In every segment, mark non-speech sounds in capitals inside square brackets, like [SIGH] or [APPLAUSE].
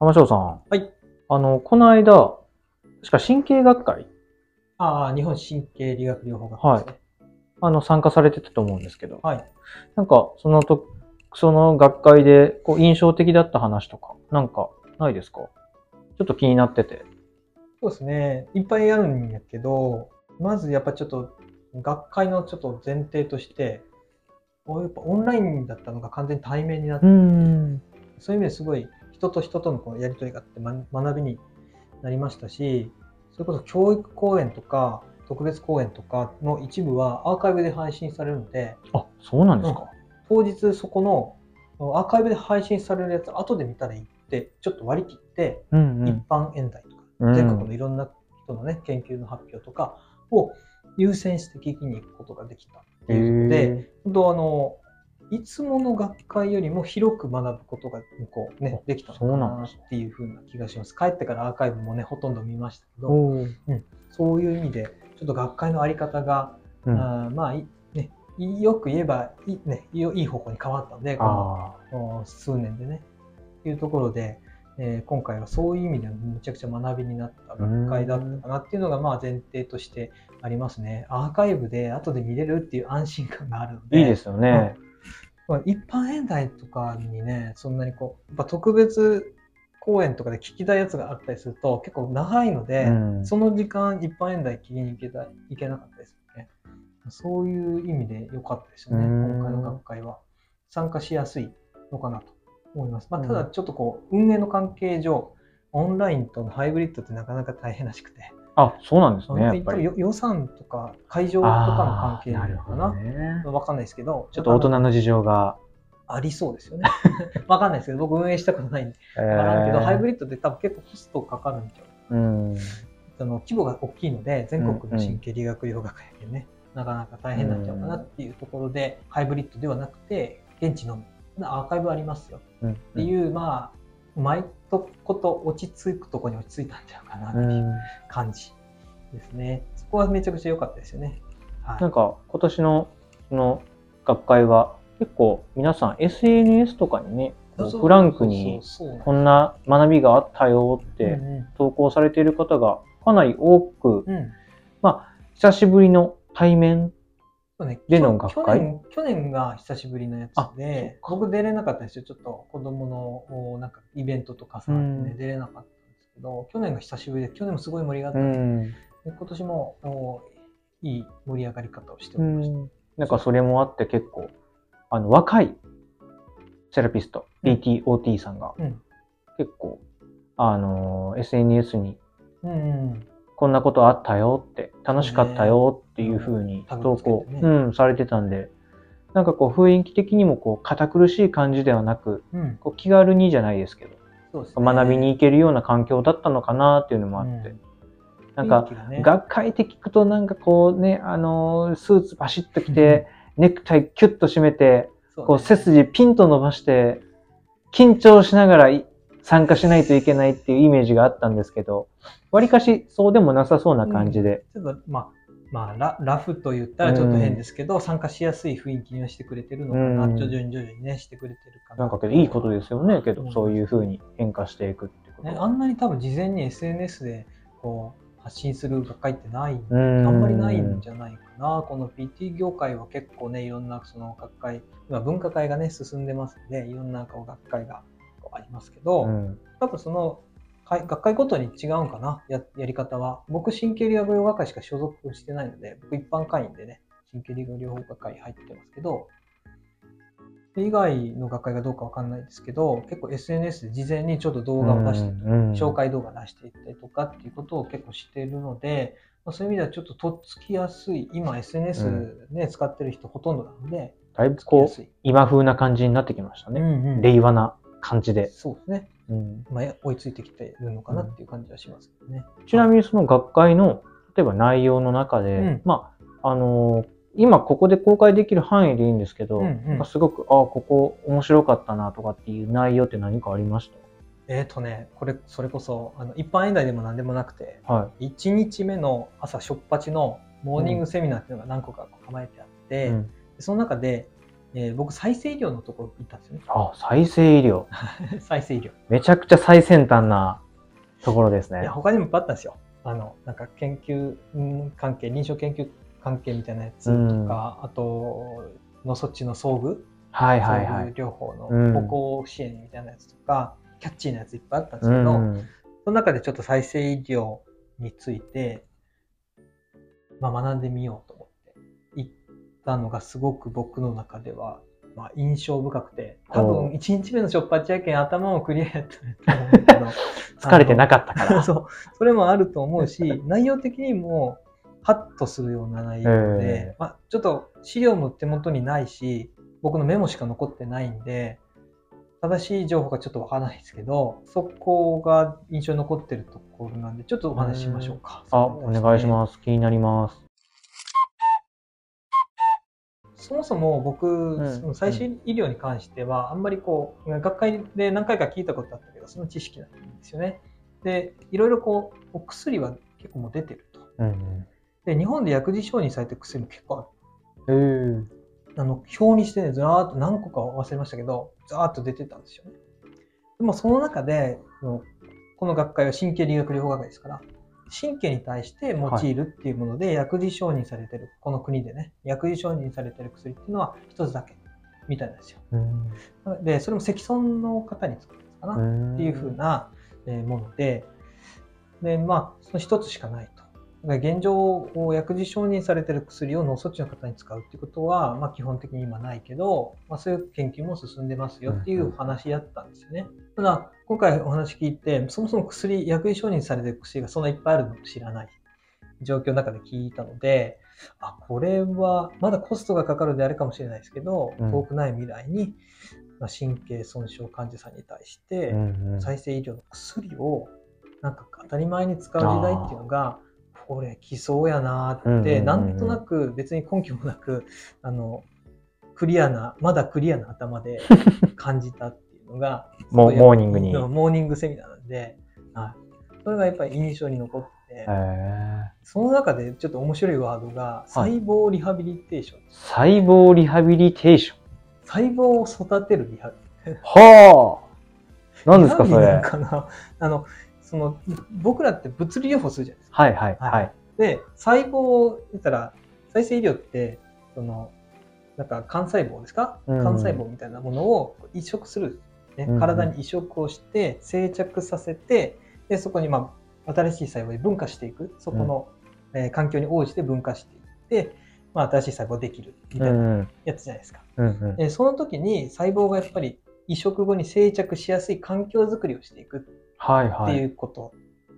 浜翔さん。はい。あの、この間、確か神経学会、ああ、日本神経理学療法学会ですね。あの、参加されてたと思うんですけど、はい。なんか、そのと、その学会で、こう、印象的だった話とか、なんか、ないですか？ちょっと気になってて。そうですね。いっぱいあるんやけど、まずやっぱちょっと、学会のちょっと前提として、やっぱオンラインだったのが完全に対面になって、ん。そういう意味ですごい人と人とのこのやり取りがあって、ま、学びになりましたし、それこそ教育講演とか、特別講演とかの一部はアーカイブで配信されるので、あ、そうなんですか、当日そこのアーカイブで配信されるやつ後で見たらいいってちょっと割り切って、うん一般演題とか、うん。全国のいろんな人のね研究の発表とかを優先して聞きに行くことができたっていうので、へ本当あのいつもの学会よりも広く学ぶことがこう、ね、できたのかなっていうふうな気がします。帰ってからアーカイブもねほとんど見ましたけーど、おーそういう意味でちょっと学会のあり方が、うん、あーまあいねいよく言えばい,、ね、いい方向に変わったのでこの数年でね。というところで、えー今回はそういう意味ではむちゃくちゃ学びになった学会だったかなっていうのがまあ前提としてありますね。アーカイブで後で見れるっていう安心感があるのーで。いいですよね。まあ一般演題とかにね、そんなにこう、やっぱ特別公演とかで聞きたいやつがあったりすると結構長いので、うんその時間一般演題聞きに行けたいけなかったですよね。そういう意味で良かったですよね、うん今回の学会は。参加しやすいのかなと思います。まあ、うんただちょっとこう、運営の関係上、オンラインとのハイブリッドってなかなか大変らしくて、あ、そうなんですね、やっぱり。よ予算とか会場とかの関係なのかなどね。わかんないですけど、ちょっと大人の事情が。ありそうですよね。[LAUGHS] わかんないですけど、僕運営したことないんで、えわからんけど、ハイブリリッドって多分結構コストかかるんちゃううん。あの規模が大きいので、全国の神経理学療学会でね、なかなか大変になっちゃうかなっていうところで、ハイブリッドではなくて、現地のみ、アーカイブありますようん。っていう、まあ、うまいとこと落ち着くところに落ち着いたんちゃうかなってう。いうん感じですね。そこはめちゃくちゃ良かったですよね。はいなんか今年のその学会は結構皆さん SNS とかにね、フランクにこんな学びがあったよっうんてうん投稿されている方がかなり多く、うんまあ久しぶりの対面そうね、での学会去年去年が久しぶりのやつあでそ僕出れなかったんですよ。ちょっと子供のおなんかイベントとかさ、うん。ね、出れなかったんですけど去年が久しぶりで去年もすごい盛り上がった、うん、で今年もおいい盛り上がり方をしておうりました、ん、なんかそれもあって結構あの若いセラピストうん。PTOT さんがうん。結構あの SNS にうんうんこんなことあったよって、楽しかったよっていうふうに投稿、つけてねうん、されてたんで、なんかこう雰囲気的にもこう堅苦しい感じではなく、うん。こう気軽にじゃないですけど、ね。学びに行けるような環境だったのかなっていうのもあって、うん。なんか、学会って聞くとなんかこうね、あのースーツバシッと着て、ネクタイキュッと締めて、こう背筋ピンと伸ばして、緊張しながらい参加しないといけないっていうイメージがあったんですけど、わりかしそうでもなさそうな感じで、ちょっとまあまあララフと言ったらちょっと変ですけど、参加しやすい雰囲気にはしてくれてるのかな、うん。徐々に徐々にねしてくれてるかななんかけどいいことですよね、けど、うんそういう風に変化していくってこと。ね、は。あんなに多分事前に SNS でこう発信する学会ってない、うあんんまりないんじゃないかな。この PT 業界は結構ね、いろんなその学会、今文化会がね、進んでますので、いろんなこう学会がありますけど、うん。多分その会学会ごとに違うんかな、ややり方は。僕、神経理学療学会しか所属してないので、僕一般会員でね、神経理学療法学会入ってますけど、以外の学会がどうかわかんないですけど、結構 SNS で事前にちょっと動画を出してうん紹介動画出していったりとかっていうことを結構しているので、まあ、そういう意味ではちょっととっつきやすい、今 SNS ね、使ってる人ほとんどなので、だいぶこう。今風な感じになってきましたね。うんうん令和な感じで。そうですね。うんまあ、追いついてきているのかなっていう感じはしますけどね。ちなみにその学会の、例えば内容の中で、うんまあ、あのー今ここで公開できる範囲でいいんですけど、うんうんすごく、あここ面白かったなとかっていう内容って何かありましえっ、とね、これ、それこそ、あの一般演題でも何でもなくて、たはい。1日目の朝しょっぱちのモーニングセミナーっていうのが何個か構えてあって、うんその中で、えー僕再生医療のところ行ったんですよね。あ、再生医療。[LAUGHS] 再生医療。めちゃくちゃ最先端なところですねいや、。他にもいっぱいあったんですよ。あの、なんか研究うん関係、臨床研究関係みたいなやつとか、あと、脳卒中の装具、はいはいはい。療法のうん歩行支援みたいなやつとか、キャッチーなやついっぱいあったんですうけど、ん。その中でちょっと再生医療について、まあ、学んでみようとたのがすごく僕の中では、まあ、印象深くて、多分1日目のしょっぱちやけん頭もクリアやったと思うけど、[LAUGHS] 疲れてなかったから。そう、それもあると思うし、内容的にもハッとするような内容えで、まあ、ちょっと資料も手元にないし、僕のメモしか残ってないんで、正しい情報がちょっとわからないですけど、そこが印象に残ってるところなんで、ちょっとお話ししましょうか。あ、お願いしす。ます。気になります。そもそも僕、んその最新医療に関しては、あんまりこう、学会で何回か聞いたことあったけど、その知識ないんですよね。で、いろいろこう、お薬は結構もう出てると。うんで、日本で薬事承認されてる薬も結構ある。あの、表にしてね、ずらーっと何個か忘れましたけど、ざーっと出てたんですよね。でもその中で、このこの学会は神経理学療法学会ですから、神経に対して用いるっていうもので、薬事承認されてる、この国でね、薬事承認されてる薬っていうのは一つだけみたいなんですよ。うんで、それも積損の方に使うんですかな。うんっていう風なえーもので、で、まあ、その一つしかないと。現状、薬事承認されている薬を脳卒中の方に使うっていうことは、まあ、基本的に今ないけど、まあ、そういう研究も進んでますよっていうお話だったんですよね。ただ、今回お話聞いて、そもそも薬、薬事承認されている薬がそんないっぱいあるのを知らない。状況の中で聞いたので、あ、これは、まだコストがかかるであれかもしれないですけど、うん。遠くない未来に、まあ、神経損傷患者さんに対して、再生医療の薬をなんか当たり前に使う時代っていうのがこれ来そうやなって、うなんとなく別に根拠もなく [LAUGHS] あのクリアなまだクリアな頭で [LAUGHS] 感じたっていうのがモモーニングに。うんモーニングセミナーなんで、はい、それがやっぱり印象に残って、へその中でちょっと面白いワードが細胞リハビリテーション、ー細胞リハビリテーション。細胞を育てるリハビリ。はあ。何ですかそれ。あのその僕らって物理療法するじゃないですか。はいはいはい。で、細胞を言ったら、再生医療って、その、なんか幹細胞ですか、うん。幹細胞みたいなものを移植する、ね。うんうん。体に移植をして、生着させて、で、そこに、まあ、新しい細胞に分化していく、そこの、えー環境に応じて分化していって、まあ、新しい細胞できるみうたいなんうん。やつじゃないですか。うんうん。でその時に細胞がやっぱり移植後に生着しやすい環境づくりをしていくってはい。うこと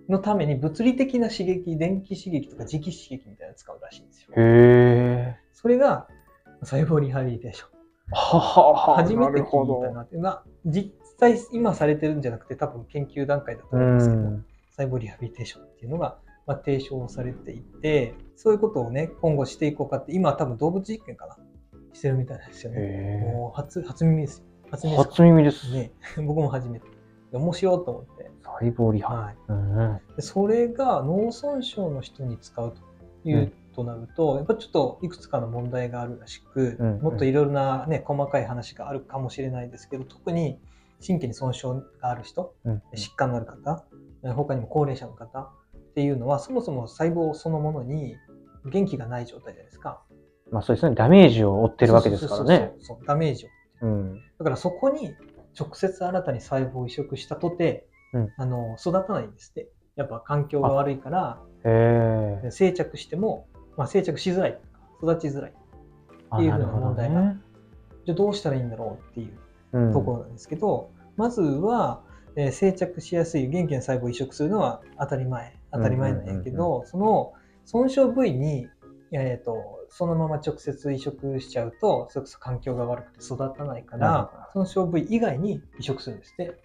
のために物理的な刺激、電気刺激とか磁気刺激みたいなのを使うらしいんですよ。へえ。それが細胞リハビリテーション。ははは初めて聞いたなって。まあ、実際今されてるんじゃなくて多分研究段階だとう思うんですけど、ん。細胞リハビリテーションっていうのが、まあ、提唱されていて、そういうことをね、今後していこうかって、今は多分動物実験かなしてるみたいなんですよね。へもう初、初耳ですよ。初え。耳です初耳です。ね。僕も初めて。面白いと思って。細胞リハ。はい。うんうん。でそれが脳損傷の人に使うという、うんとなるとやっぱちょっといくつかの問題があるらしく、うんもっといろいろな、ね、細かい話があるかもしれないですけど特に神経に損傷がある人うん疾患のある方え他にも高齢者の方っていうのはそもそも細胞そのものに元気がない状態じゃないですか。まあそうですね。ダメージを負ってるわけですからね。そうダメージをうん。だからそこに直接新たに細胞を移植したとて、うん。あの育たないんですって。やっぱ環境が悪いから。生着しても、まあ、生着しづらい育ちづらいあっていうふうな問題が。ねじゃあどうしたらいいんだろうっていううん。ところなんですけど、まずは、えー生着しやすい元気な細胞を移植するのは当たり前当たり前なんやけど、その損傷部位に、えー、とそのまま直接移植しちゃうとそれこそ環境が悪くて育たないから損傷部位以外に移植するんですって。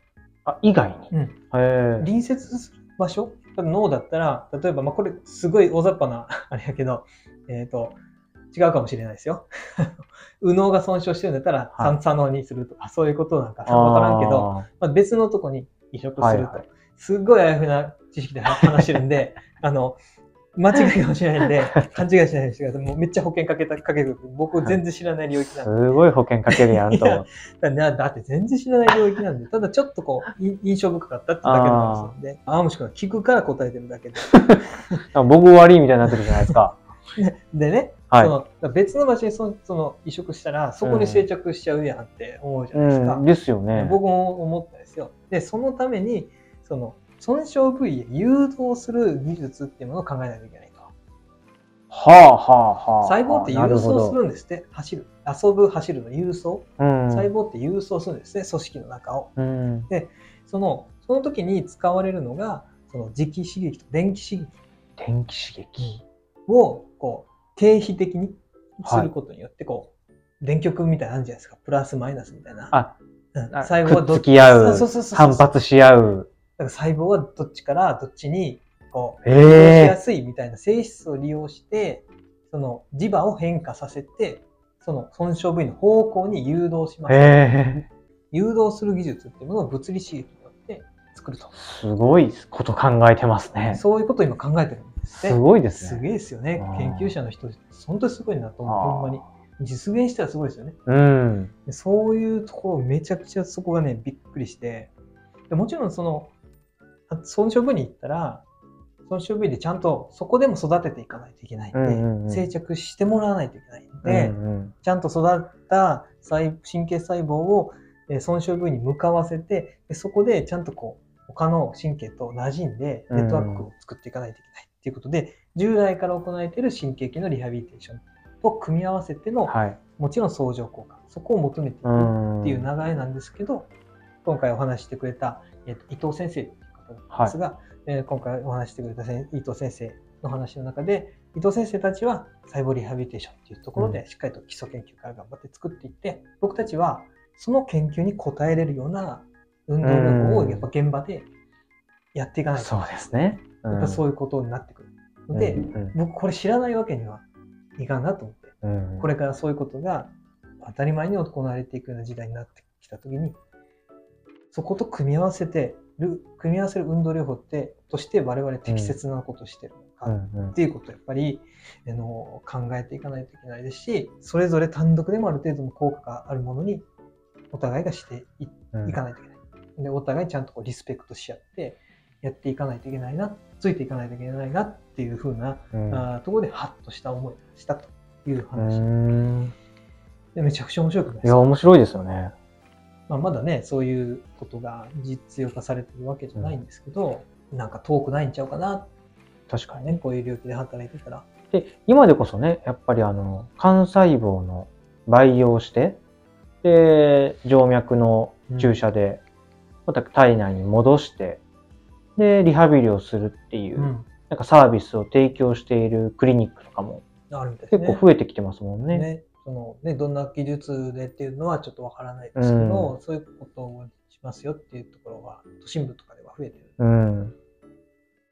あ、以外に？うん。隣接する場所？脳だったら例えば、まあ、これすごい大雑把な [LAUGHS] あれやけど、えっと違うかもしれないですよ。[LAUGHS] 右脳が損傷してるんだったらはい三左脳にするとか、そういうことなんか分からんけど、あまあ、別のとこに移植すると、はいはいすっごいあやふやな知識で話してるんで [LAUGHS] あの間違いかもしれないんで、勘違いしないようにしてください。もうめっちゃ保険かけた、かける。僕全然知らない領域なんで。すごい保険かけるやんと思って。だだだって全然知らない領域なんで、ただちょっとこう、い印象深かったってだけの話なんで、あーもしくは聞くから答えてるだけで。僕悪いみたいになってるじゃないですか。[LAUGHS] でね、はいその別の場所にそその移植したら、そこに定着しちゃうやんって思うじゃないですか。うん、ですよね。僕も思ったんですよ。で、そのために、その損傷部位へ誘導する技術っていうものを考えないといけないと。はあはあはあ。細胞って郵送するるんですって、走る。遊ぶ、走るの郵送。うん。細胞って郵送するんですね、組織の中を。うん。その、その時に使われるのが、その磁気刺激と電気刺激電気刺激。を、こう、定比的にすることによって、こう、電極みたいなのあるじゃないですか。プラスマイナスみたいな。あ、うんあ細胞はどくっつき合うそうそうそうそう反発し合う。だから細胞はどっちからどっちに、こう、え移動しやえすいみたいな性質を利用して、その磁場を変化させて、その損傷部位の方向に誘導します。ええ誘導する技術っていうものを物理刺激によって作ると。すごいこと考えてますね。そういうことを今考えてるんですって。すごいですね。すげえですよね研究者の人、本当にすごいなと思う。ほんまに。実現したらすごいですよね。うん。でそういうところめちゃくちゃそこがね、びっくりして。でもちろんその、あ損傷部に行ったら、損傷部位でちゃんとそこでも育てていかないといけないんで、うんうんうん定着してもらわないといけないんで、うんうんちゃんと育った細神経細胞をえー損傷部位に向かわせて、でそこでちゃんとこう、他の神経と馴染んで、ネットワークを作っていかないといけないっていうことで、従来から行われている神経系のリハビリテーションと組み合わせての、はい。もちろん相乗効果、そこを求めていくうん。っていう流れなんですけど、今回お話ししてくれた、えーと伊藤先生ってい。う方なんですが、えー今回お話ししてくれた伊藤先生の話の中で、伊藤先生たちは細胞リハビリテーションっていうところでしっかりと基礎研究から頑張って作っていって、僕たちはその研究に応えれるような運動療法をやっぱ現場でやっていかないと、そうですね。うん。やっぱそういうことになってくる。ので、うん僕これ知らないわけにはいかんなと思って、うん。これからそういうことが当たり前に行われていくような時代になってきたときに、そこと組み合わせてる、組み合わせる運動療法って、として我々適切なことをしてるのかっていうことをやっぱり、あの考えていかないといけないですし、それぞれ単独でもある程度の効果があるものに、お互いがしていかないといけない。で、お互いちゃんとこうリスペクトし合って、やっていかないといけないな、ついていかないといけないなっていう風な、うんあーところでハッとした思いがしたというう話。んでめちゃくちゃ面白くないでいや、すか、面白いですよね。まあ、まだね、そういうことが実用化されてるわけじゃないんですけど、なんか遠くないんちゃうかな、確かにね。ね、こういう領域で働いてたら。で、今でこそね、やっぱりあの、幹細胞の培養して、で、静脈の注射で、また体内に戻して、で、リハビリをするっていう、うん。なんかサービスを提供しているクリニックとかも。結構増えてきてますもんね。ね。そのね、どんな技術でっていうのはちょっとわからないですけど、うんそういうことをしますよっていうところは、都心部とかでは増えてるうん。ん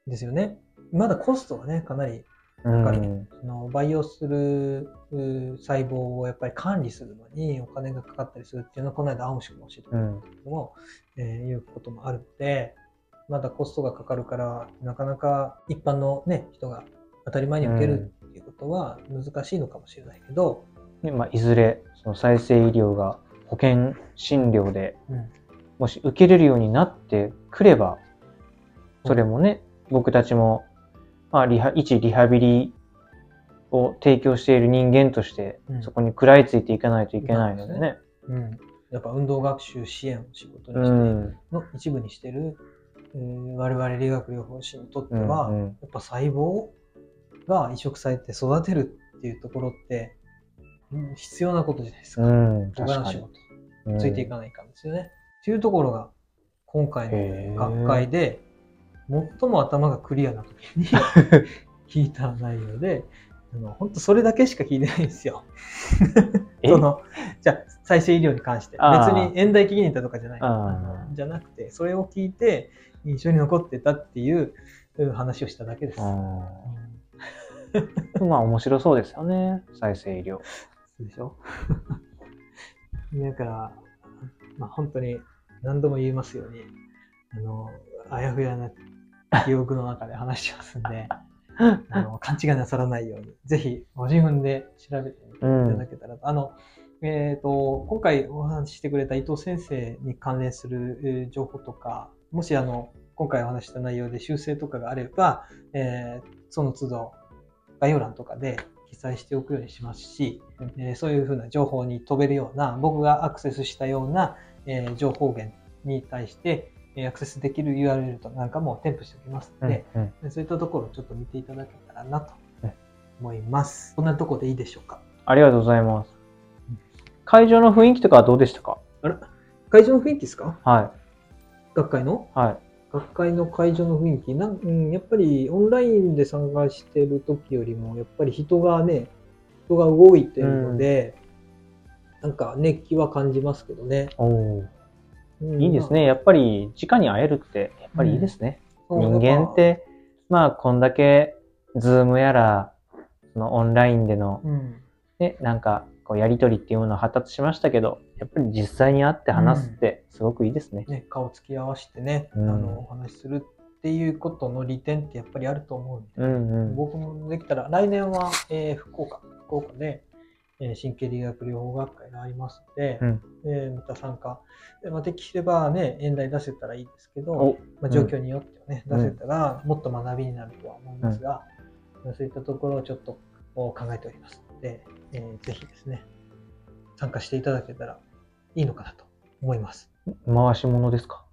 ですよね。まだコストがね、かなりうん。かりその培養するう細胞をやっぱり管理するのにお金がかかったりするっていうのは、この間、青虫君も教えてくれたんだけども、えーいうこともあるので、まだコストがかかるから、なかなか一般の、ね、人が当たり前に受けるっていうことは難しいのかもしれないけど、でまあ、いずれ、その再生医療が保険診療でうんもし受けれるようになってくれば、それもね、僕たちも、まあ、リハ、一リハビリを提供している人間として、うんそこに食らいついていかないといけないのでね。うん、やっぱ運動学習支援を仕事うにして、ん。の一部にしてる、えー我々理学療法士にとってうんは、うんやっぱ細胞が移植されて育てるっていうところって、うん必要なことじゃないですか。うん。確かに事。ついていかないかんですよね。っていうところが、今回の学会で、最も頭がクリアな時に [LAUGHS] 聞いた内容で、あの本当それだけしか聞いてないんですよ。[LAUGHS] え？そのじゃあ再生医療に関して別に遠大聞きに行ったとかじゃないじゃなくてそれを聞いて印象に残ってたっていううん話をしただけです。うんまあ面白そうですよね。再生医療。でしょ？[LAUGHS] だから、まあ、本当に何度も言いますように、あの、あやふやな記憶の中で話してますんで、[LAUGHS] あの勘違いなさらないように、ぜひご自分で調べていただけたらと。あのえー、と今回お話ししてくれた伊藤先生に関連するえー情報とか、もしあの今回お話しした内容で修正とかがあれば、えーその都度概要欄とかで記載しておくようにしますし、えーそういうふうな情報に飛べるような、僕がアクセスしたような、えー情報源に対して、えーアクセスできる URL となんかも添付しておきますので、うんうんそういったところをちょっと見ていただけたらなとうん思います。こんなところでいいでしょうか？ありがとうございます。会場の雰囲気とかはどうでしたか？あら、会場の雰囲気ですか？は学会の？い。はい。学会の会場の雰囲気なん、うん、やっぱりオンラインで参加してる時よりも、やっぱり人がね、人が動いてるので、なんか熱気は感じますけどね。うんいいですね。やっぱり、直に会えるって、やっぱりいいですね。そう人間っ、て、まあ、こんだけ、ズームやら、そのオンラインでの、うん、ね、なんか、こう、やりとりっていうものが発達しましたけど、やっぱり実際に会って話すって、すごくいいですね。ね、顔つき合わせてね、うん。あの、お話しするっていうことの利点ってやっぱりあると思うんで、うんうん。僕もできたら、来年は、えー福岡、福岡で、えー神経理学療法学会がありますので、うん。えーまた参加。でまあ、できればね、演題出せたらいいですけど、おまあ、状況によってはね、うん。出せたらもっと学びになるとは思いますが、まあそういったところをちょっと考えておりますので、えー、ぜひですね、参加していただけたらいいのかなと思います。回し物ですか？